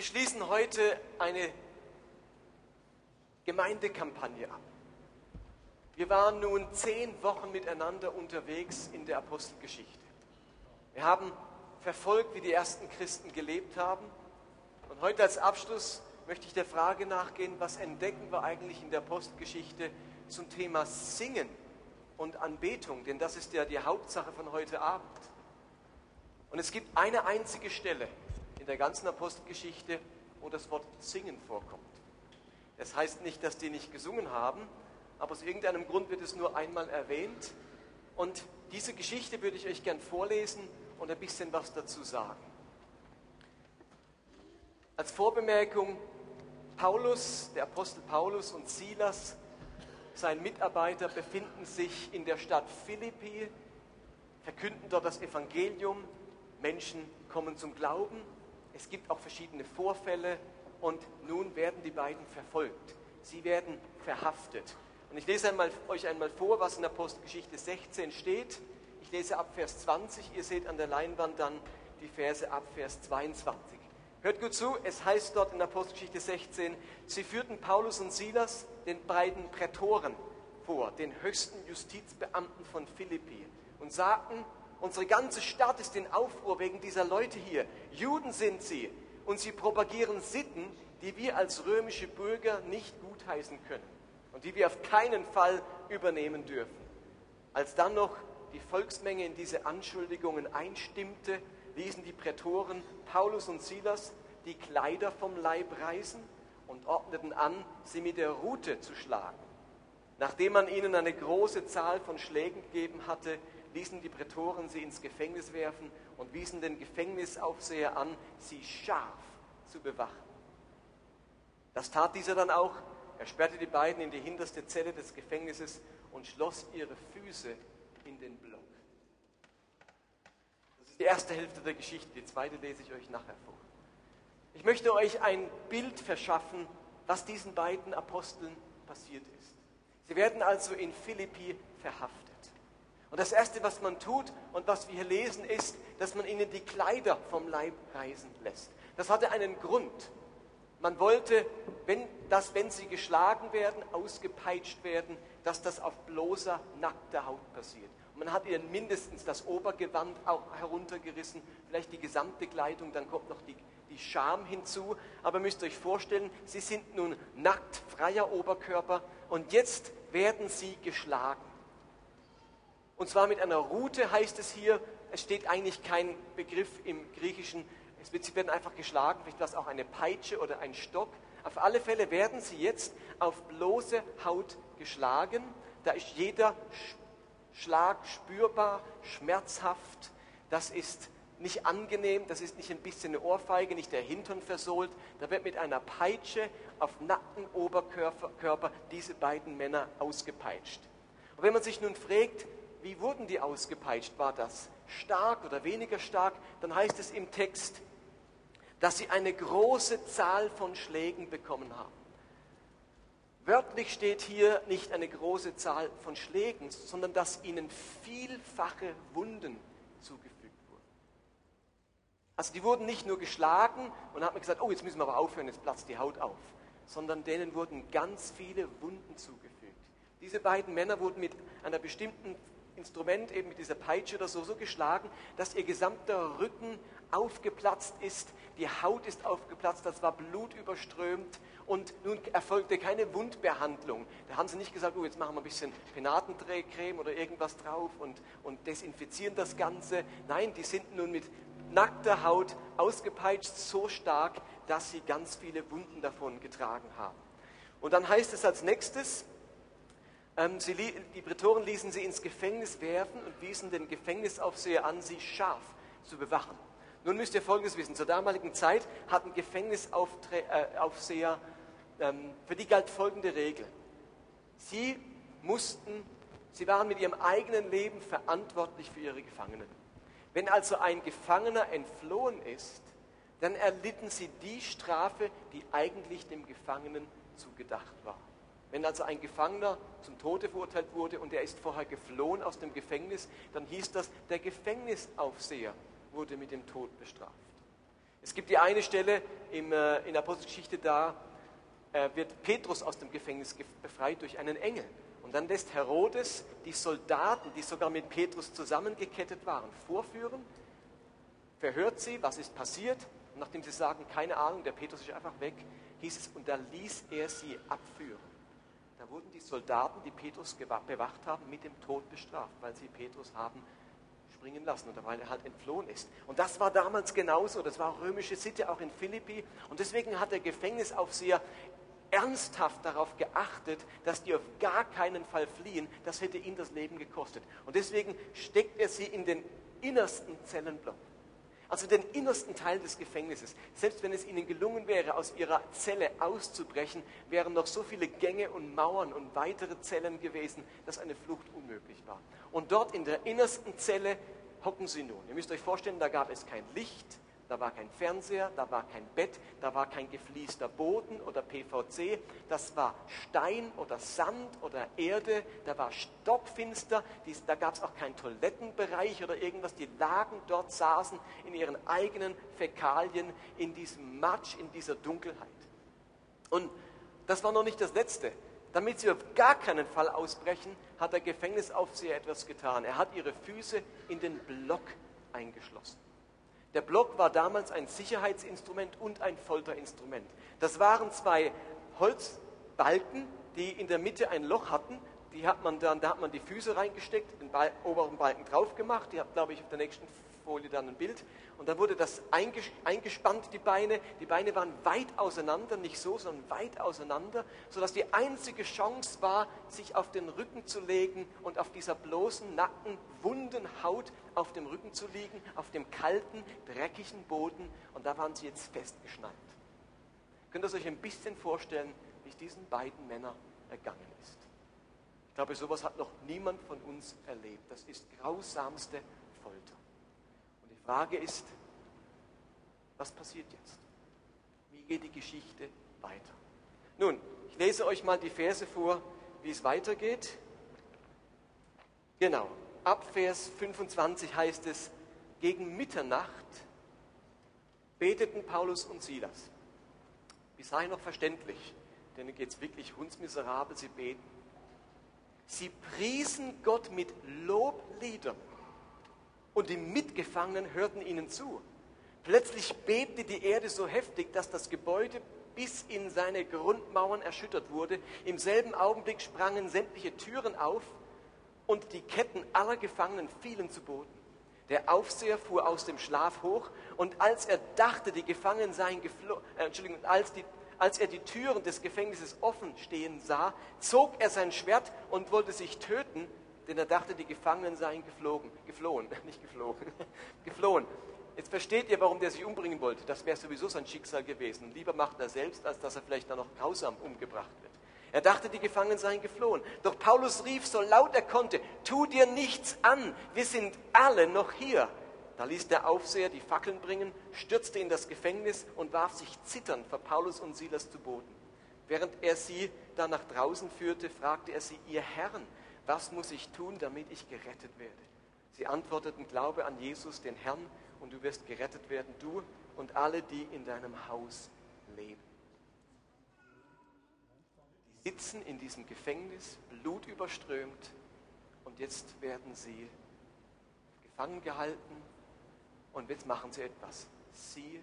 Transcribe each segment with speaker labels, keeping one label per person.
Speaker 1: Wir schließen heute eine Gemeindekampagne ab. Wir waren nun zehn Wochen miteinander unterwegs in der Apostelgeschichte. Wir haben verfolgt, wie die ersten Christen gelebt haben. Und heute als Abschluss möchte ich der Frage nachgehen, was entdecken wir eigentlich in der Apostelgeschichte zum Thema Singen und Anbetung, denn das ist ja die Hauptsache von heute Abend. Und es gibt eine einzige Stelle in der ganzen Apostelgeschichte, wo das Wort Singen vorkommt. Das heißt nicht, dass die nicht gesungen haben, aber aus irgendeinem Grund wird es nur einmal erwähnt. Und diese Geschichte würde ich euch gern vorlesen und ein bisschen was dazu sagen. Als Vorbemerkung, Paulus, der Apostel Paulus und Silas, sein Mitarbeiter, befinden sich in der Stadt Philippi, verkünden dort das Evangelium, Menschen kommen zum Glauben, es gibt auch verschiedene Vorfälle und nun werden die beiden verfolgt. Sie werden verhaftet. Und ich lese einmal, euch einmal vor, was in Apostelgeschichte 16 steht. Ich lese ab Vers 20, ihr seht an der Leinwand dann die Verse ab Vers 22. Hört gut zu, es heißt dort in Apostelgeschichte 16, sie führten Paulus und Silas, den beiden Prätoren, vor, den höchsten Justizbeamten von Philippi, und sagten, unsere ganze Stadt ist in Aufruhr wegen dieser Leute hier. Juden sind sie, und sie propagieren Sitten, die wir als römische Bürger nicht gutheißen können und die wir auf keinen Fall übernehmen dürfen. Als dann noch die Volksmenge in diese Anschuldigungen einstimmte, ließen die Prätoren Paulus und Silas die Kleider vom Leib reißen und ordneten an, sie mit der Rute zu schlagen. Nachdem man ihnen eine große Zahl von Schlägen gegeben hatte, ließen die Prätoren sie ins Gefängnis werfen und wiesen den Gefängnisaufseher an, sie scharf zu bewachen. Das tat dieser dann auch. Er sperrte die beiden in die hinterste Zelle des Gefängnisses und schloss ihre Füße in den Block. Das ist die erste Hälfte der Geschichte, die zweite lese ich euch nachher vor. Ich möchte euch ein Bild verschaffen, was diesen beiden Aposteln passiert ist. Sie werden also in Philippi verhaftet. Und das Erste, was man tut und was wir hier lesen, ist, dass man ihnen die Kleider vom Leib reißen lässt. Das hatte einen Grund. Man wollte, wenn, dass, wenn sie geschlagen werden, ausgepeitscht werden, dass das auf bloßer, nackter Haut passiert. Und man hat ihnen mindestens das Obergewand auch heruntergerissen, vielleicht die gesamte Kleidung, dann kommt noch die, die Scham hinzu. Aber müsst ihr euch vorstellen, sie sind nun nackt, freier Oberkörper und jetzt werden sie geschlagen. Und zwar mit einer Rute heißt es hier, es steht eigentlich kein Begriff im Griechischen, sie werden einfach geschlagen, vielleicht war es auch eine Peitsche oder ein Stock. Auf alle Fälle werden sie jetzt auf bloße Haut geschlagen. Da ist jeder Schlag spürbar, schmerzhaft. Das ist nicht angenehm, das ist nicht ein bisschen eine Ohrfeige, nicht der Hintern versohlt. Da wird mit einer Peitsche auf nackten Oberkörper diese beiden Männer ausgepeitscht. Und wenn man sich nun fragt, wie wurden die ausgepeitscht? War das stark oder weniger stark? Dann heißt es im Text, dass sie eine große Zahl von Schlägen bekommen haben. Wörtlich steht hier nicht eine große Zahl von Schlägen, sondern dass ihnen vielfache Wunden zugefügt wurden. Also die wurden nicht nur geschlagen und hat man gesagt, oh, jetzt müssen wir aber aufhören, jetzt platzt die Haut auf, sondern denen wurden ganz viele Wunden zugefügt. Diese beiden Männer wurden mit einer bestimmten Instrument, eben mit dieser Peitsche oder so, so geschlagen, dass ihr gesamter Rücken aufgeplatzt ist, die Haut ist aufgeplatzt, das war blutüberströmt und nun erfolgte keine Wundbehandlung. Da haben sie nicht gesagt, oh, jetzt machen wir ein bisschen Penatenträgcreme oder irgendwas drauf und, und desinfizieren das Ganze. Nein, die sind nun mit nackter Haut ausgepeitscht, so stark, dass sie ganz viele Wunden davon getragen haben. Und dann heißt es als nächstes, ähm, sie, die Prätoren ließen sie ins Gefängnis werfen und wiesen den Gefängnisaufseher an, sie scharf zu bewachen. Nun müsst ihr Folgendes wissen. Zur damaligen Zeit hatten Gefängnisaufseher, äh, ähm, für die galt folgende Regel. Sie mussten, sie waren mit ihrem eigenen Leben verantwortlich für ihre Gefangenen. Wenn also ein Gefangener entflohen ist, dann erlitten sie die Strafe, die eigentlich dem Gefangenen zugedacht war. Wenn also ein Gefangener zum Tode verurteilt wurde und er ist vorher geflohen aus dem Gefängnis, dann hieß das, der Gefängnisaufseher wurde mit dem Tod bestraft. Es gibt die eine Stelle im, äh, in der Apostelgeschichte, da äh, wird Petrus aus dem Gefängnis befreit durch einen Engel. Und dann lässt Herodes die Soldaten, die sogar mit Petrus zusammengekettet waren, vorführen, verhört sie, was ist passiert. Und nachdem sie sagen, keine Ahnung, der Petrus ist einfach weg, hieß es, und da ließ er sie abführen. Da wurden die Soldaten, die Petrus bewacht haben, mit dem Tod bestraft, weil sie Petrus haben springen lassen oder weil er halt entflohen ist. Und das war damals genauso, das war römische Sitte auch in Philippi. Und deswegen hat der Gefängnisaufseher ernsthaft darauf geachtet, dass die auf gar keinen Fall fliehen. Das hätte ihn das Leben gekostet. Und deswegen steckt er sie in den innersten Zellenblock. Also den innersten Teil des Gefängnisses. Selbst wenn es ihnen gelungen wäre, aus ihrer Zelle auszubrechen, wären noch so viele Gänge und Mauern und weitere Zellen gewesen, dass eine Flucht unmöglich war. Und dort in der innersten Zelle hocken sie nun. Ihr müsst euch vorstellen, da gab es kein Licht, da war kein Fernseher, da war kein Bett, da war kein gefließter Boden oder PVC, das war Stein oder Sand oder Erde, da war stockfinster, da gab es auch keinen Toilettenbereich oder irgendwas, die lagen dort, saßen in ihren eigenen Fäkalien in diesem Matsch, in dieser Dunkelheit. Und das war noch nicht das Letzte. Damit sie auf gar keinen Fall ausbrechen, hat der Gefängnisaufseher etwas getan. Er hat ihre Füße in den Block eingeschlossen. Der Block war damals ein Sicherheitsinstrument und ein Folterinstrument. Das waren zwei Holzbalken, die in der Mitte ein Loch hatten. Die hat man dann, da hat man die Füße reingesteckt, den Bal oberen Balken drauf gemacht. Die habt, glaube ich, auf der nächsten Folie dann ein Bild. Und dann wurde das eingespannt, die Beine. Die Beine waren weit auseinander, nicht so, sondern weit auseinander, sodass die einzige Chance war, sich auf den Rücken zu legen und auf dieser bloßen, nackten, wunden Haut auf dem Rücken zu liegen, auf dem kalten, dreckigen Boden. Und da waren sie jetzt festgeschnallt. Könnt ihr euch ein bisschen vorstellen, wie es diesen beiden Männern ergangen ist? Ich glaube, sowas hat noch niemand von uns erlebt. Das ist grausamste Folter. Frage ist, was passiert jetzt? Wie geht die Geschichte weiter? Nun, ich lese euch mal die Verse vor, wie es weitergeht. Genau, ab Vers 25 heißt es, gegen Mitternacht beteten Paulus und Silas. Bis dahin noch verständlich, denen geht es wirklich hundsmiserabel, sie beten. Sie priesen Gott mit Lobliedern und die Mitgefangenen hörten ihnen zu. Plötzlich bebte die Erde so heftig, dass das Gebäude bis in seine Grundmauern erschüttert wurde. Im selben Augenblick sprangen sämtliche Türen auf und die Ketten aller Gefangenen fielen zu Boden. Der Aufseher fuhr aus dem Schlaf hoch und als er dachte, die Gefangenen seien geflohen, äh, Entschuldigung, als, die, als er die Türen des Gefängnisses offen stehen sah, zog er sein Schwert und wollte sich töten, denn er dachte, die Gefangenen seien geflogen, geflohen, nicht geflogen, geflohen. Jetzt versteht ihr, warum der sich umbringen wollte. Das wäre sowieso sein Schicksal gewesen. Lieber macht er selbst, als dass er vielleicht dann noch grausam umgebracht wird. Er dachte, die Gefangenen seien geflohen. Doch Paulus rief so laut er konnte, tu dir nichts an, wir sind alle noch hier. Da ließ der Aufseher die Fackeln bringen, stürzte in das Gefängnis und warf sich zitternd vor Paulus und Silas zu Boden. Während er sie dann nach draußen führte, fragte er sie, ihr Herren, was muss ich tun, damit ich gerettet werde? Sie antworteten, glaube an Jesus, den Herrn, und du wirst gerettet werden, du und alle, die in deinem Haus leben. Die sitzen in diesem Gefängnis, blutüberströmt, und jetzt werden sie gefangen gehalten, und jetzt machen sie etwas. Sie,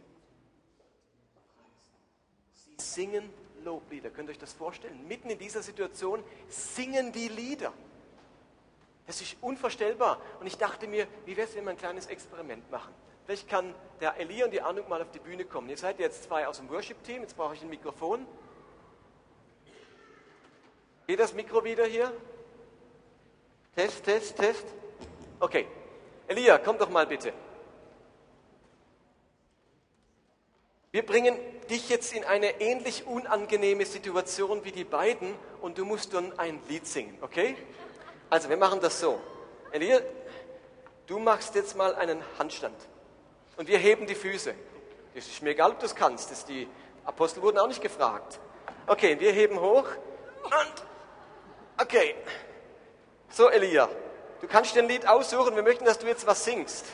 Speaker 1: sie singen Loblieder. Könnt ihr euch das vorstellen? Mitten in dieser Situation singen die Lieder. Das ist unvorstellbar. Und ich dachte mir, wie wäre es, wenn wir ein kleines Experiment machen? Vielleicht kann der Elia und die Anuk mal auf die Bühne kommen. Ihr seid jetzt zwei aus dem Worship-Team, jetzt brauche ich ein Mikrofon. Geht das Mikro wieder hier? Test, Test, Test. Okay. Elia, komm doch mal bitte. Wir bringen dich jetzt in eine ähnlich unangenehme Situation wie die beiden und du musst dann ein Lied singen, okay? Also, wir machen das so. Elia, du machst jetzt mal einen Handstand. Und wir heben die Füße. Das ist mir egal, ob du es kannst. Das die Apostel wurden auch nicht gefragt. Okay, wir heben hoch. Und, okay. So, Elia, du kannst dir ein Lied aussuchen. Wir möchten, dass du jetzt was singst.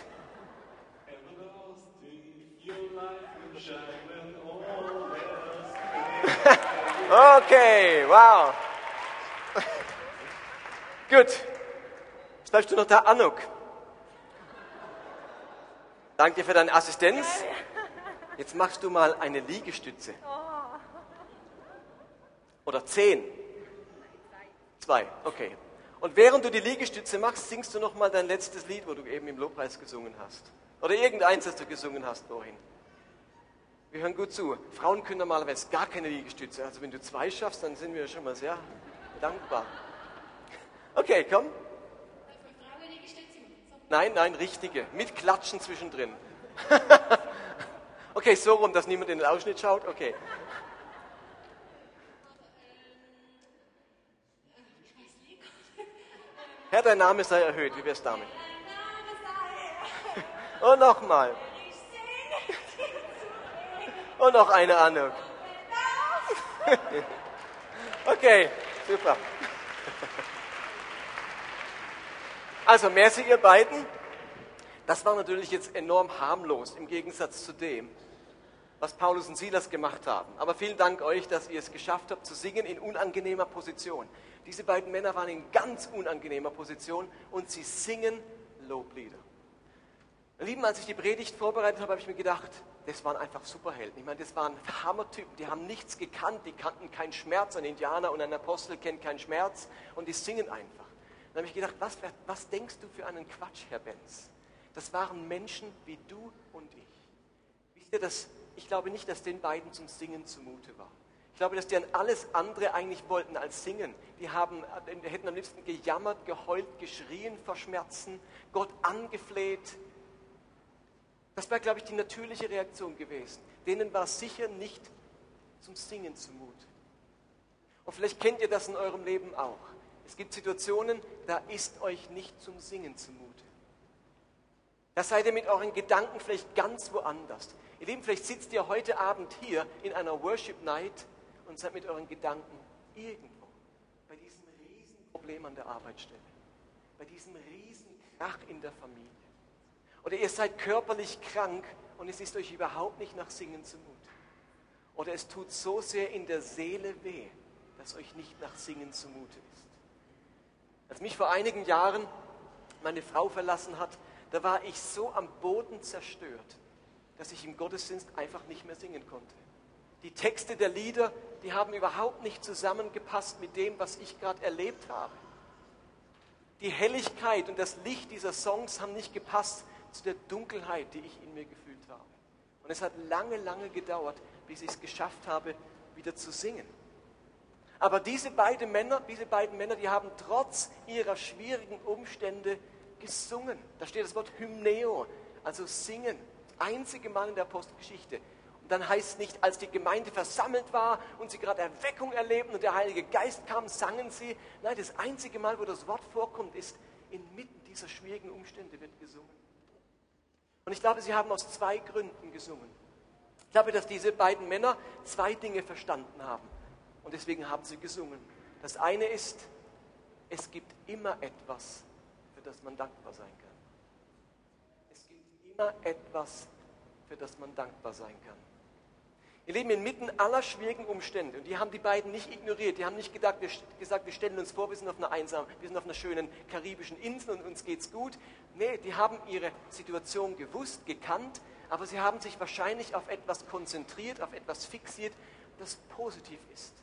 Speaker 1: Okay, wow. Gut. Bleibst du noch da, Anuk. Danke für deine Assistenz. Jetzt machst du mal eine Liegestütze. Oder zehn. Zwei, okay. Und während du die Liegestütze machst, singst du noch mal dein letztes Lied, wo du eben im Lobpreis gesungen hast. Oder irgendeins, das du gesungen hast vorhin. Wir hören gut zu. Frauen können normalerweise gar keine Liegestütze. Also wenn du zwei schaffst, dann sind wir schon mal sehr dankbar. Okay, komm. Nein, nein, richtige. Mit Klatschen zwischendrin. okay, so rum, dass niemand in den Ausschnitt schaut. Okay. Herr, dein Name sei erhöht. Wie wär's damit? Und nochmal. Und noch eine Ahnung. Okay, super. Also, merci ihr beiden. Das war natürlich jetzt enorm harmlos im Gegensatz zu dem, was Paulus und Silas gemacht haben. Aber vielen Dank euch, dass ihr es geschafft habt zu singen in unangenehmer Position. Diese beiden Männer waren in ganz unangenehmer Position und sie singen Loblieder. Lieben, als ich die Predigt vorbereitet habe, habe ich mir gedacht, das waren einfach Superhelden. Ich meine, das waren Hammertypen, die haben nichts gekannt, die kannten keinen Schmerz. Ein Indianer und ein Apostel kennen keinen Schmerz und die singen einfach. Dann habe ich gedacht, was, was denkst du für einen Quatsch, Herr Benz? Das waren Menschen wie du und ich. Wisst ihr, dass, ich glaube nicht, dass den beiden zum Singen zumute war. Ich glaube, dass die an alles andere eigentlich wollten als singen. Die, haben, die hätten am liebsten gejammert, geheult, geschrien vor Schmerzen, Gott angefleht, das wäre, glaube ich, die natürliche Reaktion gewesen. Denen war sicher nicht zum Singen zumute. Und vielleicht kennt ihr das in eurem Leben auch. Es gibt Situationen, da ist euch nicht zum Singen zumute. Da seid ihr mit euren Gedanken vielleicht ganz woanders. Ihr Lieben, vielleicht sitzt ihr heute Abend hier in einer Worship Night und seid mit euren Gedanken irgendwo bei diesem riesen Problem an der Arbeitsstelle, bei diesem riesen Krach in der Familie oder ihr seid körperlich krank und es ist euch überhaupt nicht nach Singen zumute. Oder es tut so sehr in der Seele weh, dass euch nicht nach Singen zumute ist. Als mich vor einigen Jahren meine Frau verlassen hat, da war ich so am Boden zerstört, dass ich im Gottesdienst einfach nicht mehr singen konnte. Die Texte der Lieder, die haben überhaupt nicht zusammengepasst mit dem, was ich gerade erlebt habe. Die Helligkeit und das Licht dieser Songs haben nicht gepasst zu der Dunkelheit, die ich in mir gefühlt habe. Und es hat lange, lange gedauert, bis ich es geschafft habe, wieder zu singen. Aber diese beiden Männer, diese beiden Männer, die haben trotz ihrer schwierigen Umstände gesungen. Da steht das Wort Hymneo, also singen. Das einzige Mal in der Apostelgeschichte. Und dann heißt es nicht, als die Gemeinde versammelt war und sie gerade Erweckung erlebten und der Heilige Geist kam, sangen sie. Nein, das einzige Mal, wo das Wort vorkommt, ist, inmitten dieser schwierigen Umstände wird gesungen. Und ich glaube, sie haben aus zwei Gründen gesungen. Ich glaube, dass diese beiden Männer zwei Dinge verstanden haben. Und deswegen haben sie gesungen. Das eine ist, es gibt immer etwas, für das man dankbar sein kann. Es gibt immer etwas, für das man dankbar sein kann. Ihr Leben inmitten aller schwierigen Umstände. Und die haben die beiden nicht ignoriert. Die haben nicht gedacht, wir, gesagt, wir stellen uns vor, wir sind auf einer einsamen, wir sind auf einer schönen karibischen Insel und uns geht's gut. Nee, die haben ihre Situation gewusst, gekannt, aber sie haben sich wahrscheinlich auf etwas konzentriert, auf etwas fixiert, das positiv ist.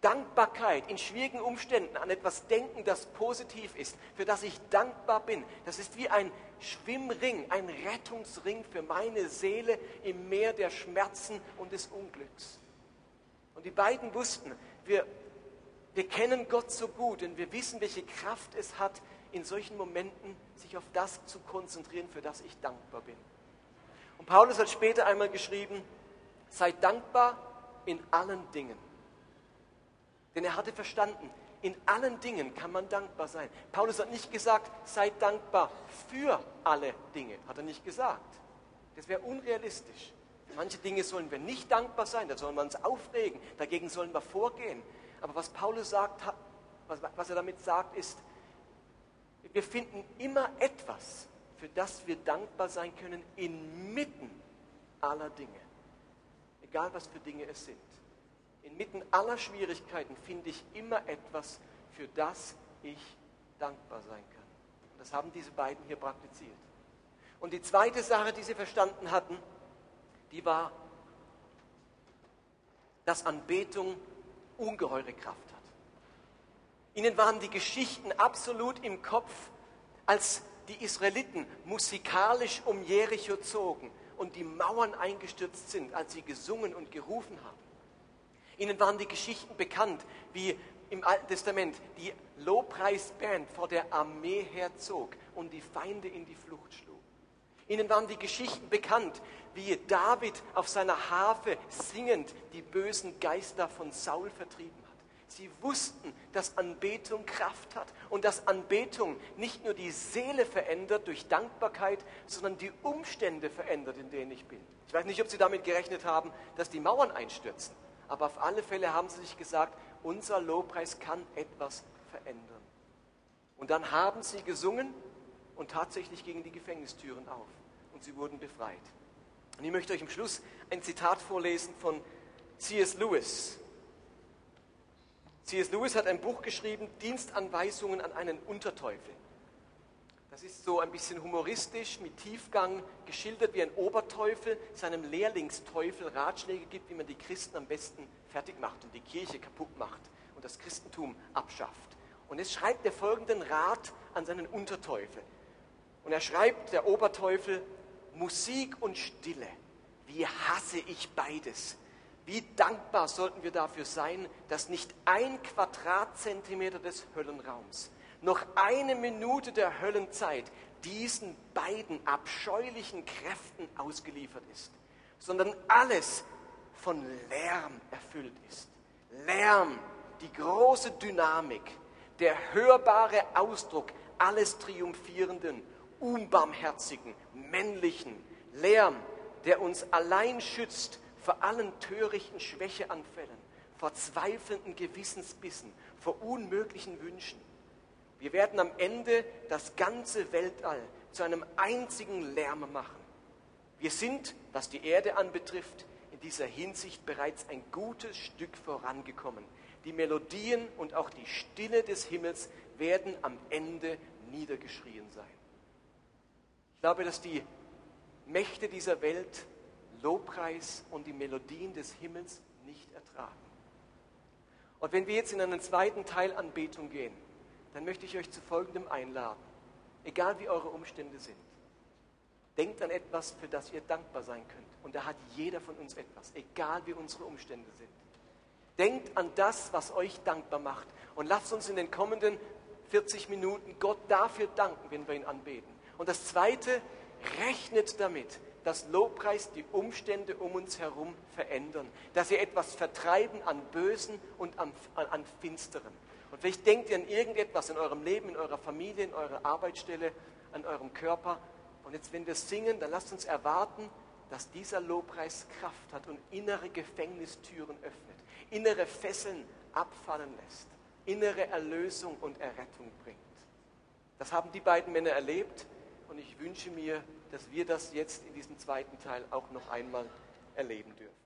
Speaker 1: Dankbarkeit in schwierigen Umständen an etwas denken, das positiv ist, für das ich dankbar bin. Das ist wie ein Schwimmring, ein Rettungsring für meine Seele im Meer der Schmerzen und des Unglücks. Und die beiden wussten, wir, wir kennen Gott so gut und wir wissen, welche Kraft es hat, in solchen Momenten sich auf das zu konzentrieren, für das ich dankbar bin. Und Paulus hat später einmal geschrieben, sei dankbar in allen Dingen. Denn er hatte verstanden, in allen Dingen kann man dankbar sein. Paulus hat nicht gesagt, sei dankbar für alle Dinge. Hat er nicht gesagt. Das wäre unrealistisch. Manche Dinge sollen wir nicht dankbar sein, da sollen wir uns aufregen, dagegen sollen wir vorgehen. Aber was Paulus sagt, was er damit sagt, ist, wir finden immer etwas, für das wir dankbar sein können, inmitten aller Dinge. egal was für Dinge es sind. Inmitten aller Schwierigkeiten finde ich immer etwas, für das ich dankbar sein kann. Und das haben diese beiden hier praktiziert. Und die zweite Sache, die sie verstanden hatten, die war, dass Anbetung ungeheure Kraft hat. Ihnen waren die Geschichten absolut im Kopf, als die Israeliten musikalisch um Jericho zogen und die Mauern eingestürzt sind, als sie gesungen und gerufen haben. Ihnen waren die Geschichten bekannt, wie im Alten Testament die Lobpreisband vor der Armee herzog und die Feinde in die Flucht schlug. Ihnen waren die Geschichten bekannt, wie David auf seiner Harfe singend die bösen Geister von Saul vertrieben hat. Sie wussten, dass Anbetung Kraft hat und dass Anbetung nicht nur die Seele verändert durch Dankbarkeit, sondern die Umstände verändert, in denen ich bin. Ich weiß nicht, ob Sie damit gerechnet haben, dass die Mauern einstürzen, aber auf alle Fälle haben Sie sich gesagt, unser Lobpreis kann etwas verändern. Und dann haben sie gesungen und tatsächlich gingen die Gefängnistüren auf und sie wurden befreit. Und ich möchte euch im Schluss ein Zitat vorlesen von C.S. Lewis. C.S. Lewis hat ein Buch geschrieben, Dienstanweisungen an einen Unterteufel. Das ist so ein bisschen humoristisch, mit Tiefgang geschildert, wie ein Oberteufel seinem Lehrlingsteufel Ratschläge gibt, wie man die Christen am besten fertig macht und die Kirche kaputt macht und das Christentum abschafft. Und jetzt schreibt er folgenden Rat an seinen Unterteufel. Und er schreibt, der Oberteufel, Musik und Stille, wie hasse ich beides. Wie dankbar sollten wir dafür sein, dass nicht ein Quadratzentimeter des Höllenraums, noch eine Minute der Höllenzeit diesen beiden abscheulichen Kräften ausgeliefert ist, sondern alles von Lärm erfüllt ist. Lärm, die große Dynamik, der hörbare Ausdruck alles triumphierenden, unbarmherzigen, männlichen Lärm, der uns allein schützt vor allen törichten Schwächeanfällen, vor zweifelnden Gewissensbissen, vor unmöglichen Wünschen. Wir werden am Ende das ganze Weltall zu einem einzigen Lärm machen. Wir sind, was die Erde anbetrifft, in dieser Hinsicht bereits ein gutes Stück vorangekommen. Die Melodien und auch die Stille des Himmels werden am Ende niedergeschrien sein. Ich glaube, dass die Mächte dieser Welt Lobpreis und die Melodien des Himmels nicht ertragen. Und wenn wir jetzt in einen zweiten Teil Anbetung gehen, dann möchte ich euch zu Folgendem einladen. Egal wie eure Umstände sind, denkt an etwas, für das ihr dankbar sein könnt. Und da hat jeder von uns etwas, egal wie unsere Umstände sind. Denkt an das, was euch dankbar macht. Und lasst uns in den kommenden 40 Minuten Gott dafür danken, wenn wir ihn anbeten. Und das Zweite, rechnet damit, dass Lobpreis die Umstände um uns herum verändern, dass sie etwas vertreiben an Bösen und an, an, an Finsteren. Und vielleicht denkt ihr an irgendetwas in eurem Leben, in eurer Familie, in eurer Arbeitsstelle, an eurem Körper. Und jetzt, wenn wir singen, dann lasst uns erwarten, dass dieser Lobpreis Kraft hat und innere Gefängnistüren öffnet, innere Fesseln abfallen lässt, innere Erlösung und Errettung bringt. Das haben die beiden Männer erlebt und ich wünsche mir, dass wir das jetzt in diesem zweiten Teil auch noch einmal erleben dürfen.